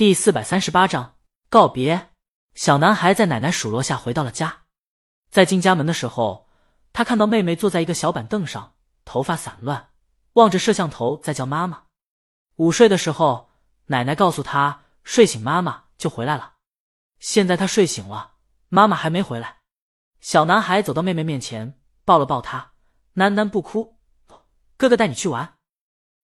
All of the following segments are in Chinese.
第四百三十八章告别。小男孩在奶奶数落下回到了家，在进家门的时候，他看到妹妹坐在一个小板凳上，头发散乱，望着摄像头在叫妈妈。午睡的时候，奶奶告诉他睡醒妈妈就回来了。现在他睡醒了，妈妈还没回来。小男孩走到妹妹面前，抱了抱她，囡囡不哭，哥哥带你去玩。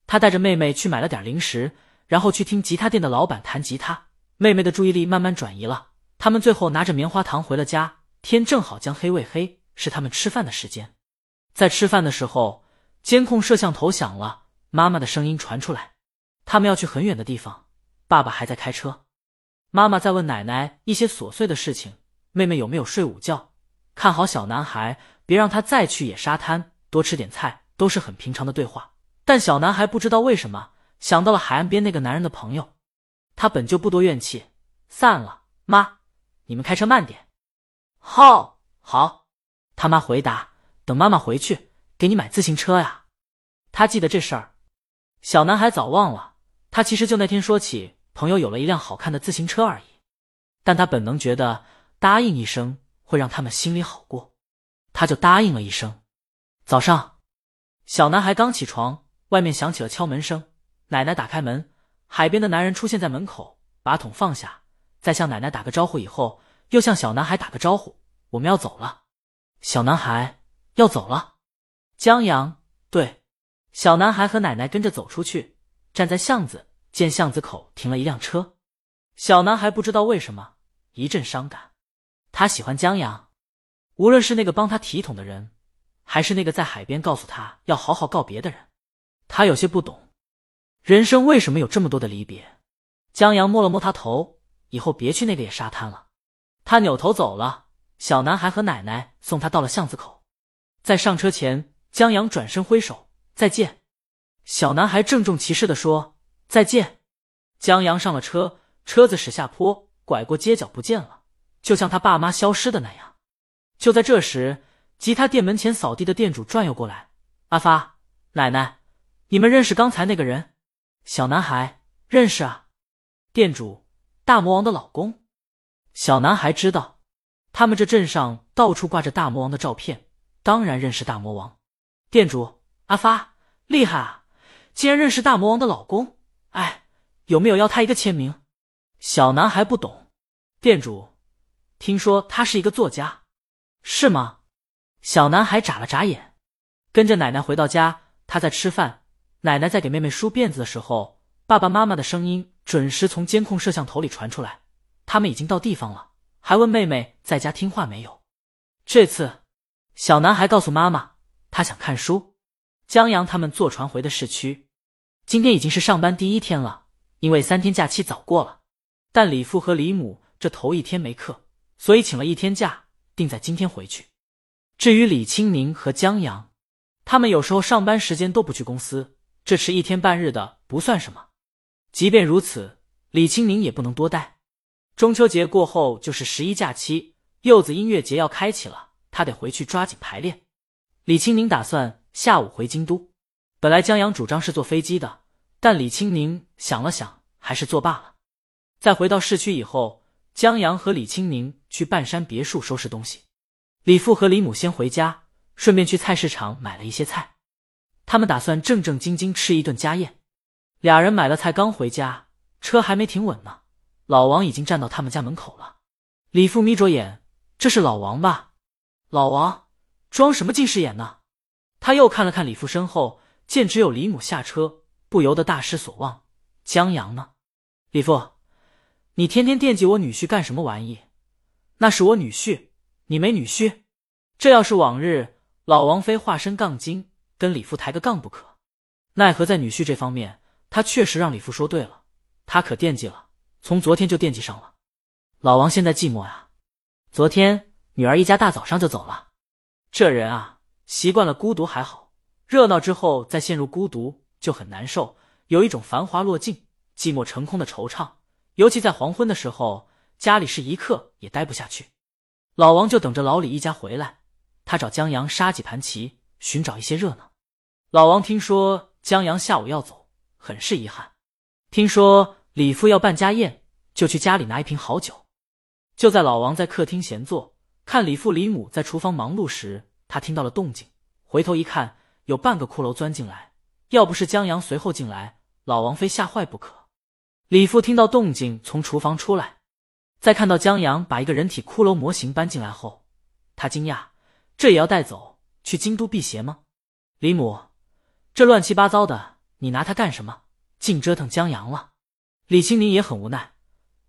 他带着妹妹去买了点零食。然后去听吉他店的老板弹吉他，妹妹的注意力慢慢转移了。他们最后拿着棉花糖回了家，天正好将黑未黑，是他们吃饭的时间。在吃饭的时候，监控摄像头响了，妈妈的声音传出来：“他们要去很远的地方，爸爸还在开车。”妈妈在问奶奶一些琐碎的事情，妹妹有没有睡午觉，看好小男孩，别让他再去野沙滩，多吃点菜，都是很平常的对话。但小男孩不知道为什么。想到了海岸边那个男人的朋友，他本就不多怨气，散了。妈，你们开车慢点。好，好。他妈回答：“等妈妈回去，给你买自行车呀。”他记得这事儿。小男孩早忘了，他其实就那天说起朋友有了一辆好看的自行车而已。但他本能觉得答应一声会让他们心里好过，他就答应了一声。早上，小男孩刚起床，外面响起了敲门声。奶奶打开门，海边的男人出现在门口，把桶放下，在向奶奶打个招呼以后，又向小男孩打个招呼：“我们要走了。”小男孩要走了。江阳对，小男孩和奶奶跟着走出去，站在巷子，见巷子口停了一辆车。小男孩不知道为什么一阵伤感，他喜欢江阳，无论是那个帮他提桶的人，还是那个在海边告诉他要好好告别的人，他有些不懂。人生为什么有这么多的离别？江阳摸了摸他头，以后别去那个野沙滩了。他扭头走了。小男孩和奶奶送他到了巷子口，在上车前，江阳转身挥手再见。小男孩郑重其事的说再见。江阳上了车，车子驶下坡，拐过街角不见了，就像他爸妈消失的那样。就在这时，吉他店门前扫地的店主转悠过来：“阿发，奶奶，你们认识刚才那个人？”小男孩认识啊，店主大魔王的老公。小男孩知道，他们这镇上到处挂着大魔王的照片，当然认识大魔王。店主阿发厉害啊，竟然认识大魔王的老公。哎，有没有要他一个签名？小男孩不懂。店主听说他是一个作家，是吗？小男孩眨了眨眼，跟着奶奶回到家，他在吃饭。奶奶在给妹妹梳辫子的时候，爸爸妈妈的声音准时从监控摄像头里传出来。他们已经到地方了，还问妹妹在家听话没有。这次，小男孩告诉妈妈，他想看书。江阳他们坐船回的市区。今天已经是上班第一天了，因为三天假期早过了。但李父和李母这头一天没课，所以请了一天假，定在今天回去。至于李青宁和江阳，他们有时候上班时间都不去公司。这迟一天半日的不算什么，即便如此，李青宁也不能多待。中秋节过后就是十一假期，柚子音乐节要开启了，他得回去抓紧排练。李青宁打算下午回京都。本来江阳主张是坐飞机的，但李青宁想了想，还是作罢了。在回到市区以后，江阳和李青宁去半山别墅收拾东西，李父和李母先回家，顺便去菜市场买了一些菜。他们打算正正经经吃一顿家宴。俩人买了菜刚回家，车还没停稳呢，老王已经站到他们家门口了。李父眯着眼，这是老王吧？老王装什么近视眼呢？他又看了看李父身后，见只有李母下车，不由得大失所望。江阳呢？李父，你天天惦记我女婿干什么玩意？那是我女婿，你没女婿？这要是往日，老王非化身杠精。跟李父抬个杠不可，奈何在女婿这方面，他确实让李父说对了，他可惦记了，从昨天就惦记上了。老王现在寂寞呀，昨天女儿一家大早上就走了。这人啊，习惯了孤独还好，热闹之后再陷入孤独就很难受，有一种繁华落尽、寂寞成空的惆怅。尤其在黄昏的时候，家里是一刻也待不下去。老王就等着老李一家回来，他找江阳杀几盘棋。寻找一些热闹。老王听说江阳下午要走，很是遗憾。听说李父要办家宴，就去家里拿一瓶好酒。就在老王在客厅闲坐，看李父李母在厨房忙碌时，他听到了动静，回头一看，有半个骷髅钻进来。要不是江阳随后进来，老王非吓坏不可。李父听到动静，从厨房出来，在看到江阳把一个人体骷髅模型搬进来后，他惊讶：这也要带走去京都辟邪吗？李母，这乱七八糟的，你拿它干什么？净折腾江阳了。李青宁也很无奈，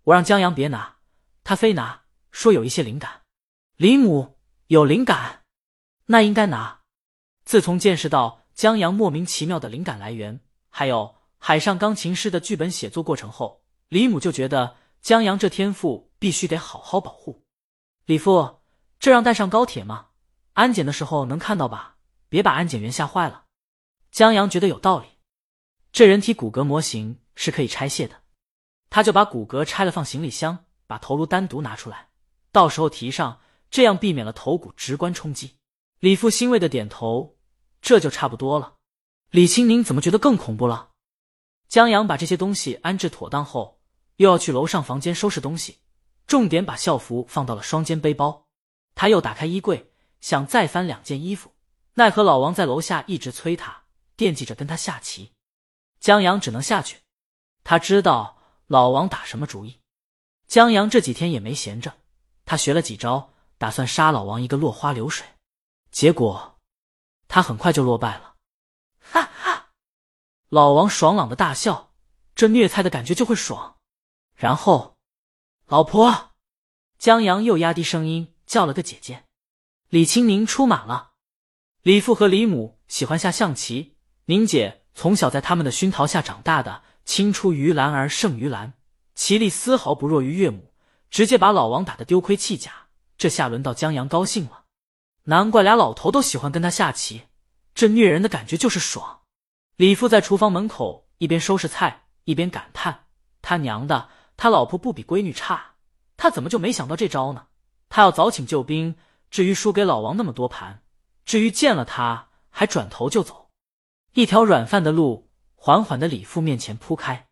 我让江阳别拿，他非拿，说有一些灵感。李母有灵感，那应该拿。自从见识到江阳莫名其妙的灵感来源，还有《海上钢琴师》的剧本写作过程后，李母就觉得江阳这天赋必须得好好保护。李父，这让带上高铁吗？安检的时候能看到吧？别把安检员吓坏了。江阳觉得有道理，这人体骨骼模型是可以拆卸的，他就把骨骼拆了放行李箱，把头颅单独拿出来，到时候提上，这样避免了头骨直观冲击。李父欣慰的点头，这就差不多了。李青宁怎么觉得更恐怖了？江阳把这些东西安置妥当后，又要去楼上房间收拾东西，重点把校服放到了双肩背包。他又打开衣柜，想再翻两件衣服。奈何老王在楼下一直催他，惦记着跟他下棋，江阳只能下去。他知道老王打什么主意。江阳这几天也没闲着，他学了几招，打算杀老王一个落花流水。结果他很快就落败了。哈哈，老王爽朗的大笑，这虐菜的感觉就会爽。然后，老婆，江阳又压低声音叫了个姐姐。李青宁出马了。李父和李母喜欢下象棋，宁姐从小在他们的熏陶下长大的，青出于蓝而胜于蓝，棋力丝毫不弱于岳母，直接把老王打得丢盔弃甲。这下轮到江阳高兴了，难怪俩老头都喜欢跟他下棋，这虐人的感觉就是爽。李父在厨房门口一边收拾菜，一边感叹：“他娘的，他老婆不比闺女差，他怎么就没想到这招呢？他要早请救兵，至于输给老王那么多盘。”至于见了他还转头就走，一条软饭的路缓缓的李父面前铺开。